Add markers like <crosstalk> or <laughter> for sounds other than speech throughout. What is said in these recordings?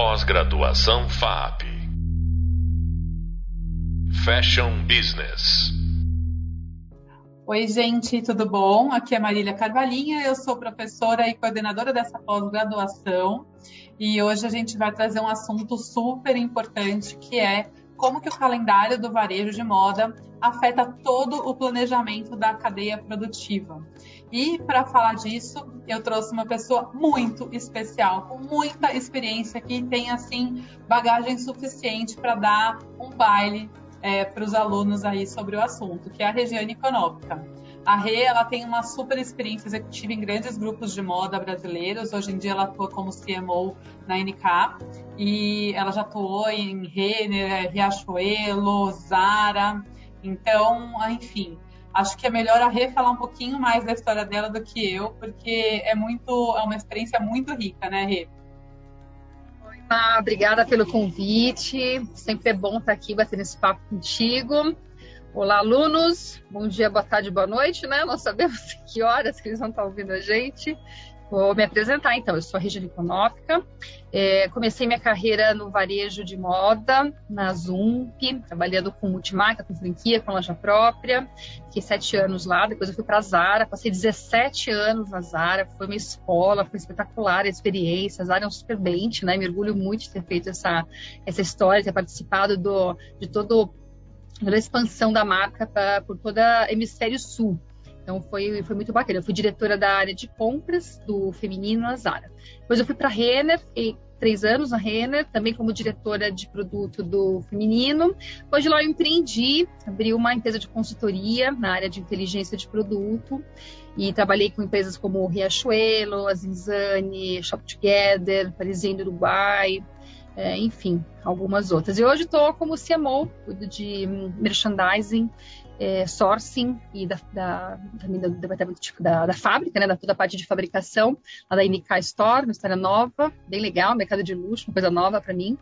Pós-graduação FAP. Fashion Business. Oi, gente, tudo bom? Aqui é Marília Carvalhinha, eu sou professora e coordenadora dessa pós-graduação e hoje a gente vai trazer um assunto super importante que é como que o calendário do varejo de moda afeta todo o planejamento da cadeia produtiva. E para falar disso, eu trouxe uma pessoa muito especial, com muita experiência, que tem assim bagagem suficiente para dar um baile é, para os alunos aí sobre o assunto, que é a Regiane Econômica. A Rê, ela tem uma super experiência executiva em grandes grupos de moda brasileiros. Hoje em dia ela atua como CMO na NK e ela já atuou em Renner, Riachuelo, Zara. Então, enfim, acho que é melhor a Rê falar um pouquinho mais da história dela do que eu, porque é muito, é uma experiência muito rica, né, Rê? Oi, Má, obrigada pelo convite. Sempre é bom estar aqui batendo esse papo contigo. Olá, alunos. Bom dia, boa tarde, boa noite, né? Não sabemos <laughs> que horas que eles vão estar ouvindo a gente. Vou me apresentar, então. Eu sou a Regina Económica. É, comecei minha carreira no varejo de moda, na Zump, trabalhando com multimarca, com franquia, com loja própria. Fiquei sete anos lá, depois eu fui para a Zara, passei 17 anos na Zara, foi uma escola, foi espetacular a experiência. A Zara é um super bente, né? Me orgulho muito de ter feito essa, essa história, ter participado do, de todo, toda a expansão da marca pra, por toda o hemisfério sul. Então foi, foi muito bacana. Eu fui diretora da área de compras do feminino na Zara. Depois eu fui para a Renner, três anos na Renner, também como diretora de produto do feminino. Depois de lá eu empreendi, abri uma empresa de consultoria na área de inteligência de produto e trabalhei com empresas como Riachuelo, Azinzane, Shop Together, Parisien Uruguai, é, enfim, algumas outras. E hoje estou como CMO, cuido de merchandising é, sourcing e da, da, tipo, da, da, fábrica, né, da toda a parte de fabricação, lá da NK Store, uma história nova, bem legal, mercado de luxo, uma coisa nova para mim.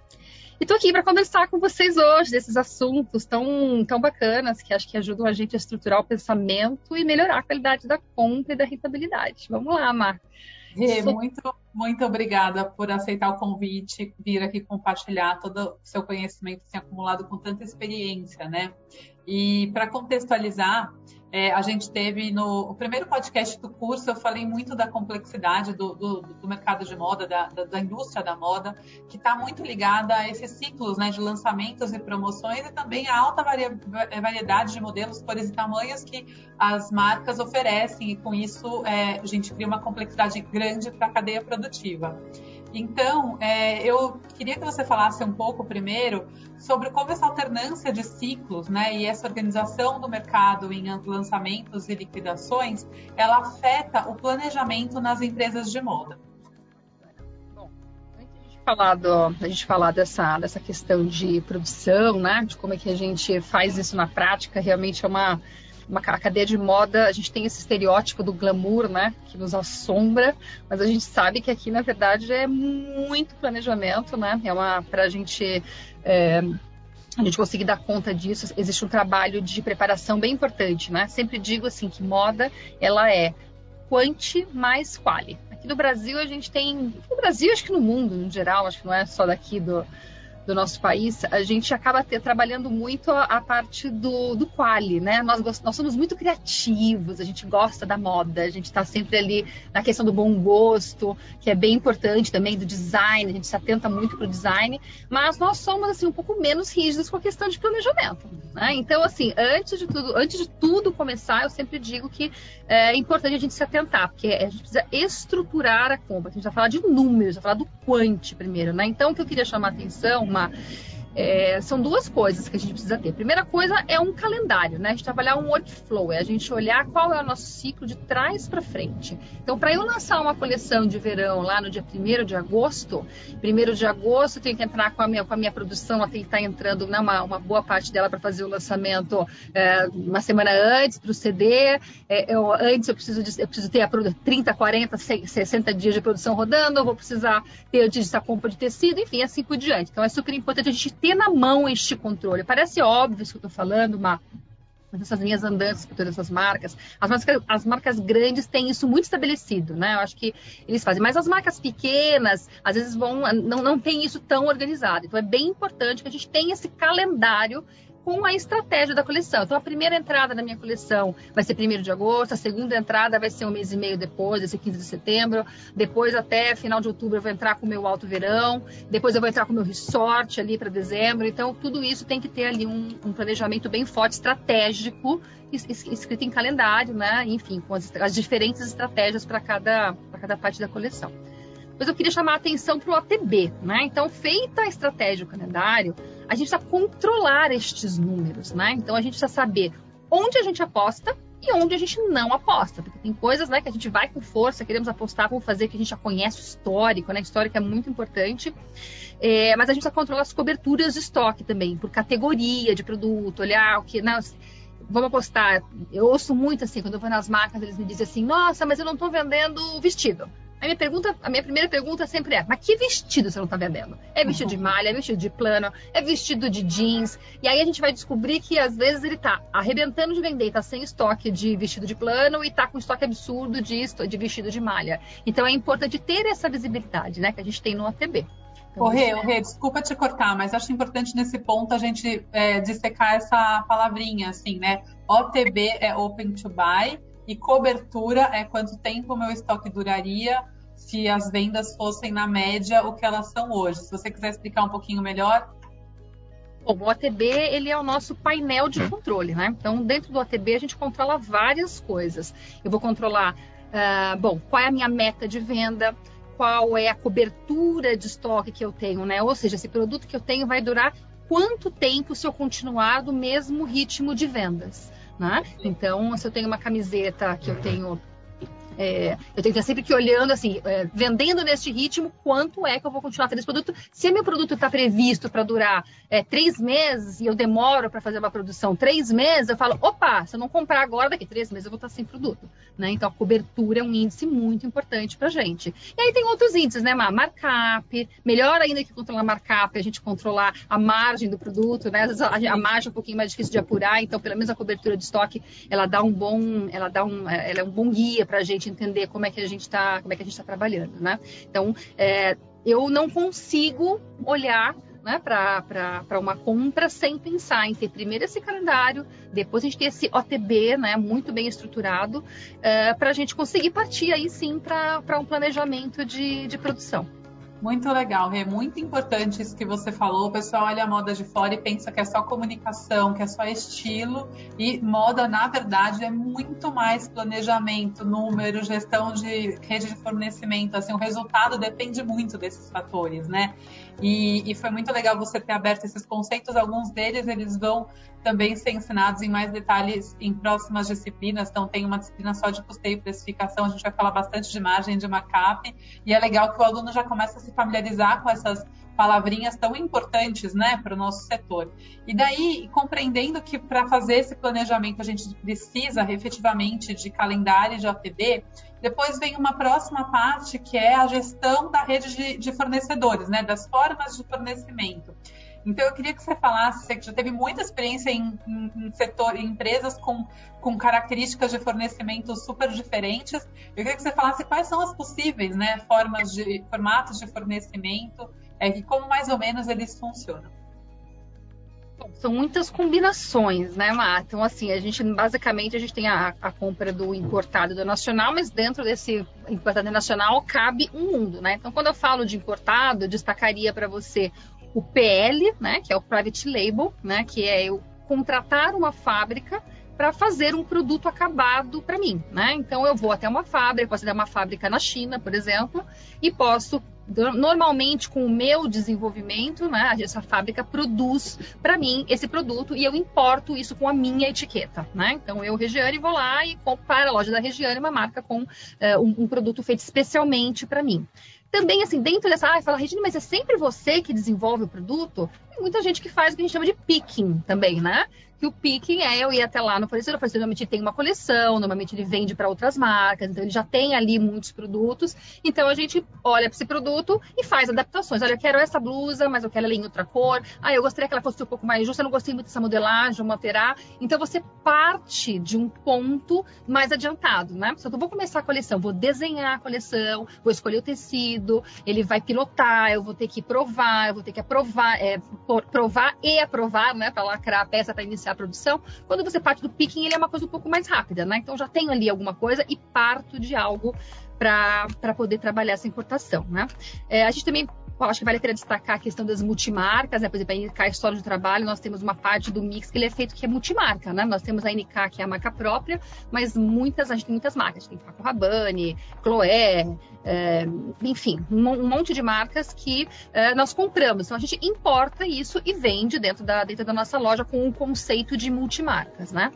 E estou aqui para conversar com vocês hoje desses assuntos tão, tão bacanas que acho que ajudam a gente a estruturar o pensamento e melhorar a qualidade da compra e da rentabilidade. Vamos lá, Mar. Rê, muito, muito obrigada por aceitar o convite, vir aqui compartilhar todo o seu conhecimento assim, acumulado com tanta experiência, né? E para contextualizar, é, a gente teve no primeiro podcast do curso, eu falei muito da complexidade do, do, do mercado de moda, da, da, da, indústria da moda, que está muito ligada a esses ciclos né, de lançamentos e promoções e também a alta variedade de modelos, cores e tamanhos que as marcas oferecem, e com isso é, a gente cria uma complexidade grande para a cadeia produtiva. Então, é, eu queria que você falasse um pouco primeiro sobre como essa alternância de ciclos, né, e essa organização do mercado em lançamentos e liquidações, ela afeta o planejamento nas empresas de moda. Bom, a gente falar dessa, dessa questão de produção, né, de como é que a gente faz isso na prática, realmente é uma uma cadeia de moda, a gente tem esse estereótipo do glamour, né, que nos assombra, mas a gente sabe que aqui, na verdade, é muito planejamento, né, é uma, para a gente... É, a gente conseguir dar conta disso, existe um trabalho de preparação bem importante, né? Sempre digo assim que moda, ela é quanti mais quali. Aqui no Brasil a gente tem, no Brasil acho que no mundo em geral, acho que não é só daqui do, do nosso país, a gente acaba ter, trabalhando muito a, a parte do, do quali, né? Nós, nós somos muito criativos, a gente gosta da moda, a gente está sempre ali na questão do bom gosto, que é bem importante também, do design, a gente se atenta muito para o design, mas nós somos, assim, um pouco menos rígidos com a questão de planejamento, né? Então, assim, antes de tudo, antes de tudo começar, eu sempre digo que é importante a gente se atentar, porque a gente precisa estruturar a compra, a gente vai falar de números, vai falar do quanti primeiro, né? Então, o que eu queria chamar a atenção, uma é, são duas coisas que a gente precisa ter. Primeira coisa é um calendário, né? A gente trabalhar um workflow, é a gente olhar qual é o nosso ciclo de trás para frente. Então, para eu lançar uma coleção de verão lá no dia 1 de agosto, 1 de agosto eu tenho que entrar com a minha, com a minha produção, ela tem que estar entrando, né, uma, uma boa parte dela para fazer o lançamento é, uma semana antes para o CD. É, eu, antes eu preciso, de, eu preciso ter a 30, 40, 60 dias de produção rodando, eu vou precisar ter essa compra de tecido, enfim, assim por diante. Então, é super importante a gente ter ter na mão este controle. Parece óbvio isso que eu estou falando, mas essas linhas andantes por todas essas marcas. As marcas, as marcas grandes têm isso muito estabelecido, né? Eu acho que eles fazem. Mas as marcas pequenas, às vezes, vão não, não tem isso tão organizado. Então, é bem importante que a gente tenha esse calendário com a estratégia da coleção. Então, a primeira entrada na minha coleção vai ser 1 de agosto, a segunda entrada vai ser um mês e meio depois, esse 15 de setembro, depois até final de outubro eu vou entrar com o meu alto verão, depois eu vou entrar com o meu resort ali para dezembro. Então, tudo isso tem que ter ali um, um planejamento bem forte, estratégico, escrito em calendário, né? Enfim, com as, as diferentes estratégias para cada, cada parte da coleção. Mas eu queria chamar a atenção para o ATB, né? Então, feita a estratégia, o calendário, a gente precisa controlar estes números, né? Então, a gente precisa saber onde a gente aposta e onde a gente não aposta, porque tem coisas né, que a gente vai com força, queremos apostar, vamos fazer que a gente já conhece o histórico, né? Histórico é muito importante, é, mas a gente precisa controlar as coberturas de estoque também, por categoria de produto, olhar o que. Não, vamos apostar. Eu ouço muito assim, quando eu vou nas marcas, eles me dizem assim: nossa, mas eu não estou vendendo vestido. A minha, pergunta, a minha primeira pergunta sempre é: mas que vestido você não está vendendo? É vestido de malha, é vestido de plano, é vestido de jeans. E aí a gente vai descobrir que às vezes ele está arrebentando de vender, está sem estoque de vestido de plano e está com estoque absurdo de, de vestido de malha. Então é importante ter essa visibilidade, né, que a gente tem no ATB. Então, Ô, Rê, é... Rê, desculpa te cortar, mas acho importante nesse ponto a gente é, dissecar essa palavrinha, assim, né? OTB é Open to Buy e cobertura é quanto tempo o meu estoque duraria se as vendas fossem na média o que elas são hoje. Se você quiser explicar um pouquinho melhor. Bom, o ATB ele é o nosso painel de controle, né? Então, dentro do ATB a gente controla várias coisas. Eu vou controlar, uh, bom, qual é a minha meta de venda, qual é a cobertura de estoque que eu tenho, né? Ou seja, esse produto que eu tenho vai durar quanto tempo se eu continuar do mesmo ritmo de vendas. Né? Então, se eu tenho uma camiseta que eu tenho é, eu tenho que estar sempre que olhando, assim, é, vendendo neste ritmo, quanto é que eu vou continuar tendo esse produto. Se meu produto está previsto para durar é, três meses e eu demoro para fazer uma produção três meses, eu falo, opa, se eu não comprar agora, daqui três meses eu vou estar sem produto. Né? Então, a cobertura é um índice muito importante para gente. E aí tem outros índices, né, Mar? Markup, melhor ainda que controlar markup, a gente controlar a margem do produto, né? Às vezes a, a margem é um pouquinho mais difícil de apurar, então, pelo menos a cobertura de estoque, ela dá um bom, ela dá um, ela é um bom guia para a gente entender como é que a gente está, como é que a gente está trabalhando, né? Então, é, eu não consigo olhar né, para uma compra sem pensar em ter primeiro esse calendário, depois a gente ter esse OTB né, muito bem estruturado, é, para a gente conseguir partir aí sim para um planejamento de, de produção. Muito legal, é muito importante isso que você falou. O pessoal olha a moda de fora e pensa que é só comunicação, que é só estilo. E moda, na verdade, é muito mais planejamento, número, gestão de rede de fornecimento. Assim, o resultado depende muito desses fatores, né? E, e foi muito legal você ter aberto esses conceitos. Alguns deles eles vão também ser ensinados em mais detalhes em próximas disciplinas. Então, tem uma disciplina só de custeio e precificação, a gente vai falar bastante de margem de markup, e é legal que o aluno já comece a se familiarizar com essas palavrinhas tão importantes né, para o nosso setor. E daí, compreendendo que para fazer esse planejamento a gente precisa efetivamente de calendário de OTB, depois vem uma próxima parte que é a gestão da rede de, de fornecedores, né, das formas de fornecimento. Então, eu queria que você falasse, você que já teve muita experiência em, em, em setor, em empresas com, com características de fornecimento super diferentes. Eu queria que você falasse quais são as possíveis né, formas de, formatos de fornecimento é, e como mais ou menos eles funcionam. São muitas combinações, né, Mar? Então, assim, a gente basicamente a gente tem a, a compra do importado do nacional, mas dentro desse importado e nacional cabe um mundo, né? Então, quando eu falo de importado, eu destacaria para você o PL, né, que é o Private Label, né, que é eu contratar uma fábrica para fazer um produto acabado para mim, né? Então eu vou até uma fábrica, posso ter uma fábrica na China, por exemplo, e posso normalmente com o meu desenvolvimento, né, essa fábrica produz para mim esse produto e eu importo isso com a minha etiqueta, né? Então eu Regiane vou lá e compro para a loja da Regiane uma marca com uh, um, um produto feito especialmente para mim também, assim, dentro dessa área, fala, Regina, mas é sempre você que desenvolve o produto? Muita gente que faz o que a gente chama de picking também, né? que o picking é eu ir até lá no fornecedor, o fornecedor normalmente tem uma coleção, normalmente ele vende para outras marcas, então ele já tem ali muitos produtos. Então a gente olha para esse produto e faz adaptações. Olha, eu quero essa blusa, mas eu quero ela em outra cor. Ah, eu gostaria que ela fosse um pouco mais justa, eu não gostei muito dessa modelagem, vamos alterar. Então você parte de um ponto mais adiantado, né? Então eu vou começar a coleção, vou desenhar a coleção, vou escolher o tecido, ele vai pilotar, eu vou ter que provar, eu vou ter que aprovar, é, provar e aprovar, né, para lacrar a peça para iniciar a produção. Quando você parte do picking, ele é uma coisa um pouco mais rápida, né? Então já tenho ali alguma coisa e parto de algo para poder trabalhar essa importação, né? É, a gente também acho que vale a pena destacar a questão das multimarcas, né? Por exemplo, a NK História de Trabalho, nós temos uma parte do mix que ele é feito que é multimarca, né? Nós temos a NK, que é a marca própria, mas muitas, a gente tem muitas marcas. A gente tem Paco Rabanne, Chloé, é, enfim, um, um, monte de marcas que é, nós compramos. Então, a gente importa isso e vende dentro da, dentro da nossa loja com um conceito de multimarcas, né?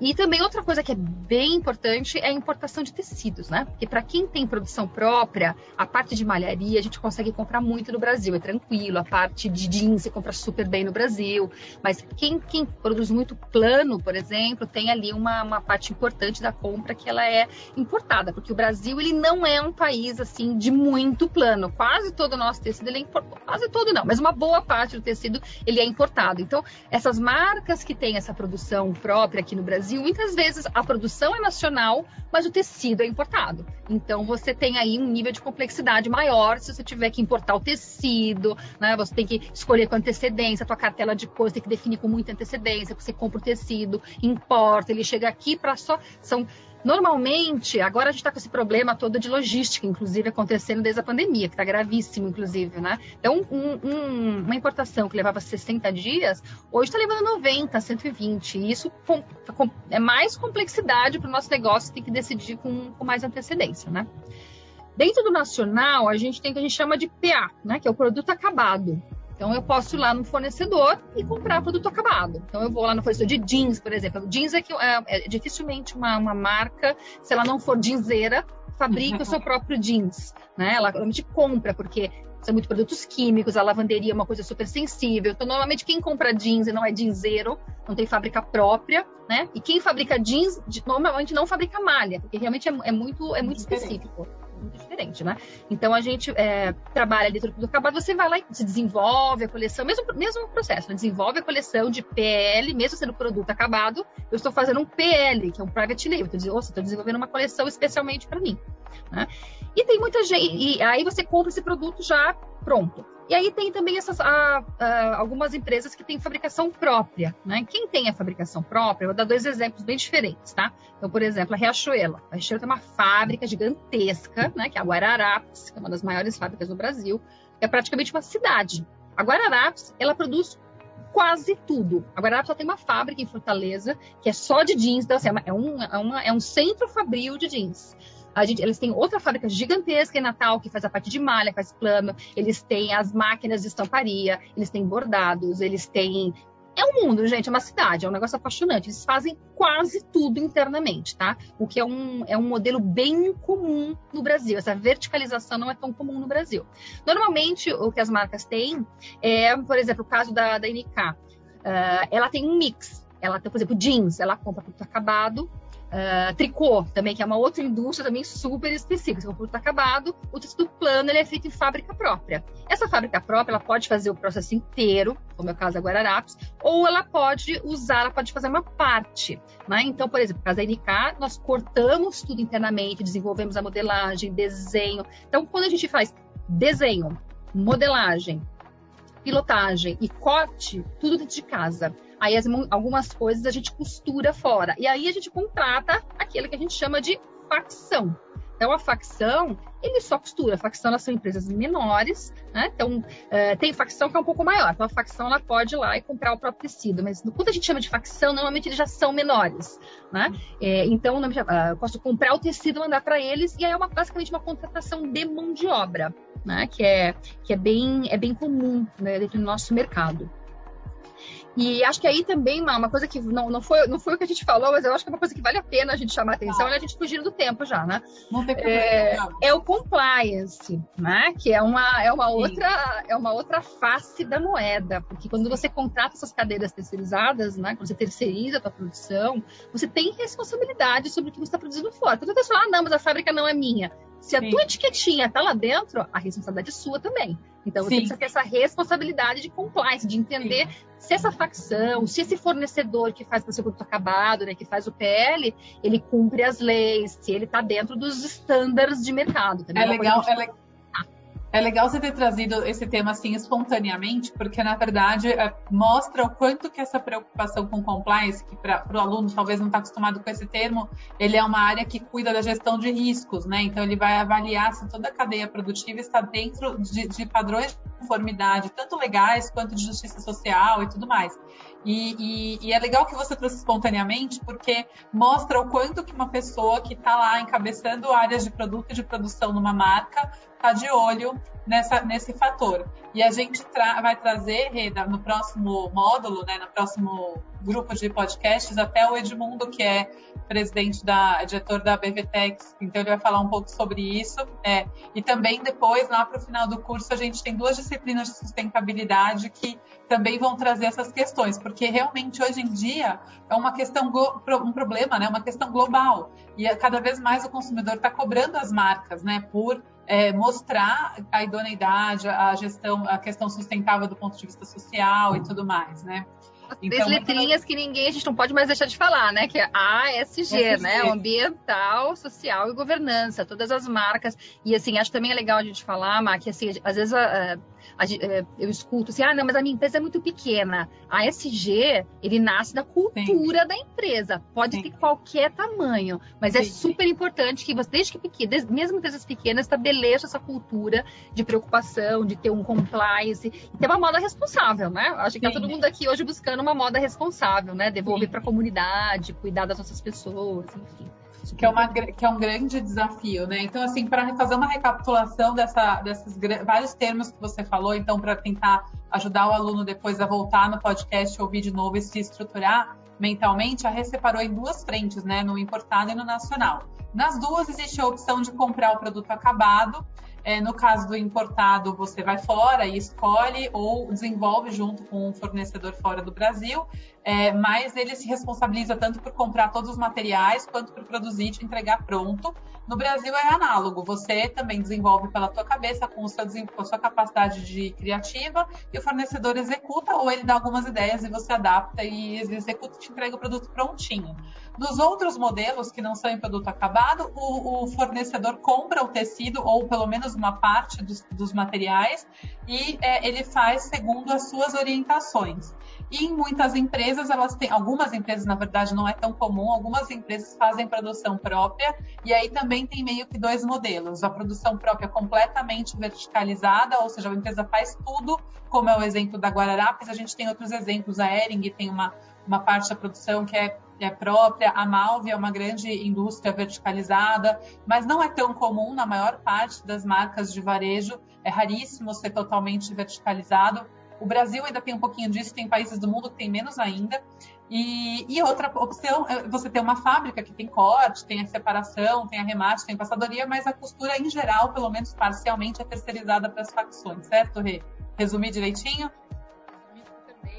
E também outra coisa que é bem importante é a importação de tecidos, né? Porque para quem tem produção própria, a parte de malharia a gente consegue comprar muito no Brasil, é tranquilo. A parte de jeans você compra super bem no Brasil. Mas quem, quem produz muito plano, por exemplo, tem ali uma, uma parte importante da compra que ela é importada, porque o Brasil ele não é um país assim de muito plano. Quase todo o nosso tecido ele é importado, quase todo não, mas uma boa parte do tecido ele é importado. Então essas marcas que têm essa produção própria aqui no Brasil Brasil, muitas vezes a produção é nacional, mas o tecido é importado. Então você tem aí um nível de complexidade maior se você tiver que importar o tecido, né? Você tem que escolher com antecedência, a tua cartela de cores tem que definir com muita antecedência, você compra o tecido, importa, ele chega aqui para só são Normalmente, agora a gente está com esse problema todo de logística, inclusive acontecendo desde a pandemia, que está gravíssimo, inclusive, né? Então, um, um, uma importação que levava 60 dias, hoje está levando 90, 120. E isso com, com, é mais complexidade para o nosso negócio, tem que decidir com, com mais antecedência, né? Dentro do nacional, a gente tem o que a gente chama de PA, né? Que é o produto acabado. Então eu posso ir lá no fornecedor e comprar produto acabado. Então eu vou lá no fornecedor de jeans, por exemplo. Jeans é que é, é dificilmente uma, uma marca, se ela não for jeanseira, fabrica o seu <laughs> próprio jeans, né? Ela realmente compra porque são muitos produtos químicos, a lavanderia é uma coisa super sensível. Então, normalmente, quem compra jeans e não é jeanseiro, não tem fábrica própria, né? E quem fabrica jeans, normalmente não fabrica malha, porque realmente é, é muito, é muito específico muito diferente, né? Então a gente é, trabalha dentro do acabado, você vai lá e se desenvolve a coleção, mesmo, mesmo processo, né? desenvolve a coleção de PL, mesmo sendo produto acabado, eu estou fazendo um PL, que é um private label, estou desenvolvendo uma coleção especialmente para mim. Né? E tem muita gente, e aí você compra esse produto já pronto. E aí tem também essas ah, ah, algumas empresas que têm fabricação própria, né? Quem tem a fabricação própria, eu vou dar dois exemplos bem diferentes, tá? Então, por exemplo, a Riachuelo. A Riachuelo tem uma fábrica gigantesca, né? Que é a Guararapes, que é uma das maiores fábricas do Brasil. É praticamente uma cidade. A Guararapes, ela produz quase tudo. A Guararapes só tem uma fábrica em Fortaleza que é só de jeans, então, assim, é, um, é, uma, é um centro fabril de jeans. A gente, eles têm outra fábrica gigantesca em Natal, que faz a parte de malha, faz plano. Eles têm as máquinas de estamparia, eles têm bordados, eles têm. É um mundo, gente, é uma cidade, é um negócio apaixonante. Eles fazem quase tudo internamente, tá? O que é um, é um modelo bem comum no Brasil. Essa verticalização não é tão comum no Brasil. Normalmente, o que as marcas têm é, por exemplo, o caso da, da NK. Uh, ela tem um mix. Ela tem, por exemplo, jeans, ela compra produto acabado, Uh, tricô também, que é uma outra indústria também super específica. Se o produto acabado, o tecido plano ele é feito em fábrica própria. Essa fábrica própria ela pode fazer o processo inteiro, como é o caso da Guararapes, ou ela pode usar, ela pode fazer uma parte. Né? Então, por exemplo, no caso da NK, nós cortamos tudo internamente, desenvolvemos a modelagem, desenho. Então, quando a gente faz desenho, modelagem, pilotagem e corte, tudo dentro de casa. Aí as, algumas coisas a gente costura fora. E aí a gente contrata aquele que a gente chama de facção. Então, a facção, ele só costura. A facção, elas são empresas menores, né? Então, é, tem facção que é um pouco maior. Então, a facção, ela pode ir lá e comprar o próprio tecido. Mas, quando a gente chama de facção, normalmente eles já são menores, né? É, então, eu posso comprar o tecido, mandar para eles, e aí é uma, basicamente uma contratação de mão de obra, né? Que é, que é, bem, é bem comum né, dentro do nosso mercado. E acho que aí também, uma, uma coisa que não, não, foi, não foi o que a gente falou, mas eu acho que é uma coisa que vale a pena a gente chamar a atenção, ah. é a gente fugindo do tempo já, né? Não tem problema. É, é o compliance, né? Que é uma, é, uma outra, é uma outra face da moeda, porque quando você contrata essas cadeiras terceirizadas, né? Quando você terceiriza a tua produção, você tem responsabilidade sobre o que você está produzindo fora. Então, você fala, ah, não, mas a fábrica não é minha. Se a Sim. tua etiquetinha está lá dentro, a responsabilidade é sua também. Então você Sim. precisa ter essa responsabilidade de compliance, de entender Sim. se essa facção, se esse fornecedor que faz o seu produto acabado, né, que faz o PL, ele cumpre as leis, se ele está dentro dos estándares de mercado. É legal, é legal é legal você ter trazido esse tema assim espontaneamente, porque na verdade é, mostra o quanto que essa preocupação com compliance, que para o aluno talvez não está acostumado com esse termo, ele é uma área que cuida da gestão de riscos, né? Então ele vai avaliar se toda a cadeia produtiva está dentro de, de padrões de conformidade, tanto legais quanto de justiça social e tudo mais. E, e, e, é legal que você trouxe espontaneamente, porque mostra o quanto que uma pessoa que está lá encabeçando áreas de produto e de produção numa marca está de olho nessa, nesse fator. E a gente tra vai trazer, Reda, no próximo módulo, né, no próximo grupo de podcasts, até o Edmundo, que é presidente da diretor da BVTEX, então ele vai falar um pouco sobre isso. É, e também depois, lá para o final do curso, a gente tem duas disciplinas de sustentabilidade que também vão trazer essas questões, porque realmente hoje em dia é uma questão, um problema, né, uma questão global. E cada vez mais o consumidor está cobrando as marcas, né, por é, mostrar a idoneidade, a gestão, a questão sustentável do ponto de vista social e tudo mais, né? Então, Três letrinhas que ninguém, a gente não pode mais deixar de falar, né? Que é ASG, né? Ambiental, Social e Governança, todas as marcas. E assim, acho também é legal a gente falar, Má, que assim, às vezes a, é, eu escuto assim, ah, não, mas a minha empresa é muito pequena. A SG, ele nasce da cultura Sim. da empresa. Pode Sim. ter qualquer tamanho, mas é Sim. é super importante que você, desde que pequeno, desde, mesmo empresas pequenas, estabeleça essa cultura de preocupação, de ter um compliance e ter uma moda responsável, né? Acho que tá todo mundo aqui hoje buscando uma moda responsável, né? Devolver para a comunidade, cuidar das nossas pessoas, enfim que é, uma, que é um grande desafio, né? Então, assim, para fazer uma recapitulação dessa, desses vários termos que você falou, então, para tentar ajudar o aluno depois a voltar no podcast, ouvir de novo e se estruturar mentalmente, a Rê separou em duas frentes, né? No importado e no nacional. Nas duas existe a opção de comprar o produto acabado, é, no caso do importado, você vai fora e escolhe ou desenvolve junto com um fornecedor fora do Brasil, é, mas ele se responsabiliza tanto por comprar todos os materiais quanto por produzir e te entregar pronto. No Brasil é análogo, você também desenvolve pela tua cabeça com, seu, com a sua capacidade de criativa e o fornecedor executa ou ele dá algumas ideias e você adapta e executa e te entrega o produto prontinho. Nos outros modelos que não são em produto acabado, o, o fornecedor compra o tecido ou pelo menos uma parte dos, dos materiais e é, ele faz segundo as suas orientações. E em muitas empresas, elas têm, algumas empresas, na verdade, não é tão comum, algumas empresas fazem produção própria, e aí também tem meio que dois modelos. A produção própria completamente verticalizada, ou seja, a empresa faz tudo, como é o exemplo da Guararapes, a gente tem outros exemplos, a Ering tem uma, uma parte da produção que é é própria, a Malve é uma grande indústria verticalizada, mas não é tão comum na maior parte das marcas de varejo, é raríssimo ser totalmente verticalizado. O Brasil ainda tem um pouquinho disso, tem países do mundo que tem menos ainda. E, e, outra opção é você ter uma fábrica que tem corte, tem a separação, tem a remate, tem passadoria, mas a costura em geral, pelo menos parcialmente, é terceirizada para as facções, certo, Rê? Resumir direitinho?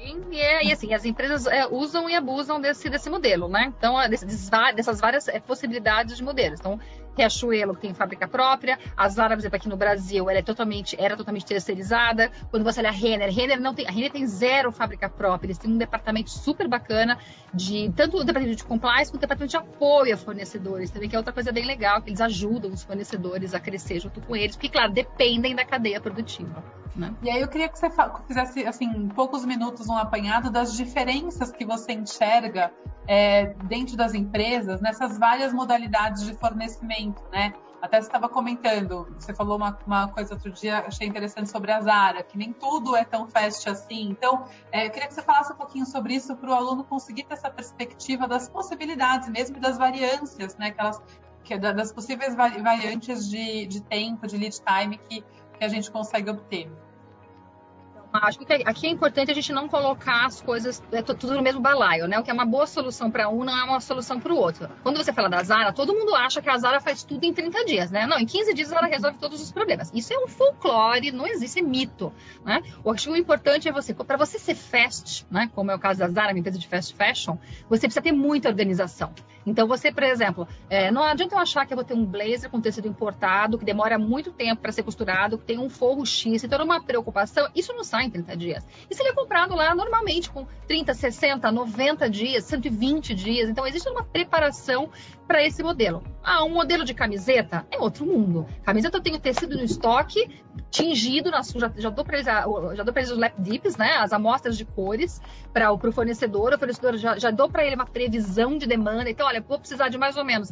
E, é, e assim, as empresas é, usam e abusam desse, desse modelo, né? Então, é, dessas, dessas várias é, possibilidades de modelos. Então, Riachuelo, que tem fábrica própria. A Zara, por exemplo, aqui no Brasil, ela é totalmente, era totalmente terceirizada. Quando você olha a Renner, Renner não tem, a Renner tem zero fábrica própria. Eles têm um departamento super bacana de tanto o departamento de compliance quanto o departamento de apoio a fornecedores também, que é outra coisa bem legal, que eles ajudam os fornecedores a crescer junto com eles, porque, claro, dependem da cadeia produtiva. Né? E aí eu queria que você fizesse, assim, em poucos minutos um apanhado das diferenças que você enxerga é, dentro das empresas nessas várias modalidades de fornecimento, né? Até você estava comentando, você falou uma, uma, coisa outro dia, achei interessante sobre a Zara, que nem tudo é tão fast assim. Então, é, eu queria que você falasse um pouquinho sobre isso para o aluno conseguir ter essa perspectiva das possibilidades, mesmo das variâncias, né? Aquelas, que, das possíveis variantes de, de tempo, de lead time que, que a gente consegue obter. Acho que aqui é importante a gente não colocar as coisas é, tudo no mesmo balaio, né? O que é uma boa solução para um não é uma solução para o outro. Quando você fala da Zara, todo mundo acha que a Zara faz tudo em 30 dias, né? Não, em 15 dias ela resolve todos os problemas. Isso é um folclore, não existe é mito, né? Eu acho que o importante é você, para você ser fast, né? Como é o caso da Zara, minha empresa de fast fashion, você precisa ter muita organização. Então você, por exemplo, é, não adianta eu achar que eu vou ter um blazer com tecido importado, que demora muito tempo para ser costurado, que tem um forro X, então uma preocupação. Isso não sai em 30 dias. Isso ele é comprado lá normalmente com 30, 60, 90 dias, 120 dias. Então existe uma preparação para esse modelo. Ah, um modelo de camiseta é outro mundo. Camiseta eu tenho tecido no estoque, tingido, nas, já, já dou para eles, eles os lap dips, né, as amostras de cores para o fornecedor. O fornecedor já, já dou para ele uma previsão de demanda. Então, olha, vou precisar de mais ou menos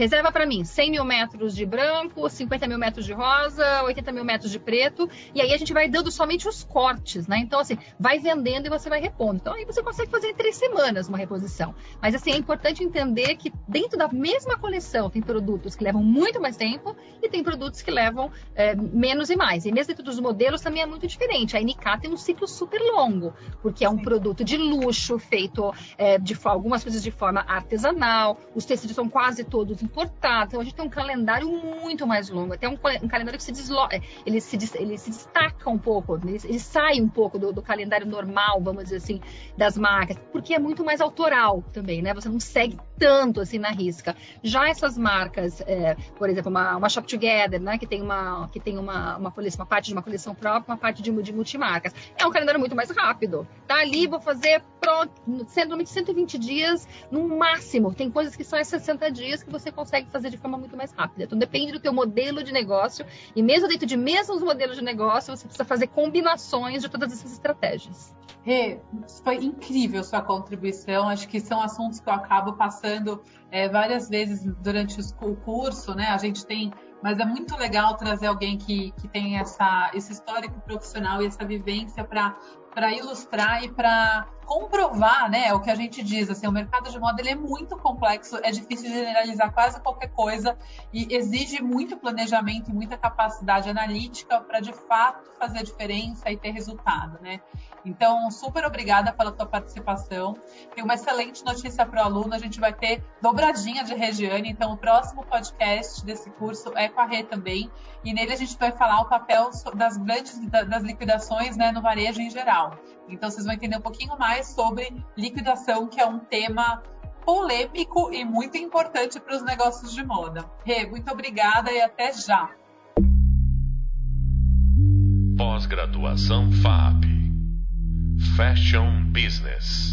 Reserva para mim 100 mil metros de branco, 50 mil metros de rosa, 80 mil metros de preto. E aí a gente vai dando somente os cortes, né? Então, assim, vai vendendo e você vai repondo. Então, aí você consegue fazer em três semanas uma reposição. Mas, assim, é importante entender que dentro da mesma coleção tem produtos que levam muito mais tempo e tem produtos que levam é, menos e mais. E mesmo dentro dos modelos também é muito diferente. A NK tem um ciclo super longo, porque é um Sim. produto de luxo, feito é, de algumas coisas de forma artesanal. Os tecidos são quase todos importado. Então a gente tem um calendário muito mais longo, até um, um calendário que se desloca, é, ele se, ele se destaca um pouco, ele, ele sai um pouco do, do, calendário normal, vamos dizer assim, das marcas, porque é muito mais autoral também, né? Você não segue tanto assim na risca. Já essas marcas, é, por exemplo, uma, uma Shop Together, né? Que tem uma que tem uma, uma, coleção, uma parte de uma coleção própria, uma parte de, de multimarcas. É um calendário muito mais rápido. Tá ali, vou fazer pronto, 120 dias no máximo. Tem coisas que são é 60 dias que você consegue fazer de forma muito mais rápida. Então depende do teu modelo de negócio e mesmo dentro de mesmos modelos de negócio, você precisa fazer combinações de todas essas estratégias. Rê, foi incrível sua contribuição. Acho que são assuntos que eu acabo passando é, várias vezes durante o curso, né? A gente tem, mas é muito legal trazer alguém que, que tem essa, esse histórico profissional e essa vivência para ilustrar e para comprovar, né, o que a gente diz, assim, o mercado de moda ele é muito complexo, é difícil generalizar quase qualquer coisa e exige muito planejamento e muita capacidade analítica para de fato fazer a diferença e ter resultado, né? Então, super obrigada pela tua participação. Tem uma excelente notícia para o aluno, a gente vai ter dobradinha de Regiane, então o próximo podcast desse curso é com a Rê também, e nele a gente vai falar o papel das grandes das liquidações, né, no varejo em geral. Então vocês vão entender um pouquinho mais sobre liquidação, que é um tema polêmico e muito importante para os negócios de moda. Rê, muito obrigada e até já. Pós-graduação FAP Fashion Business.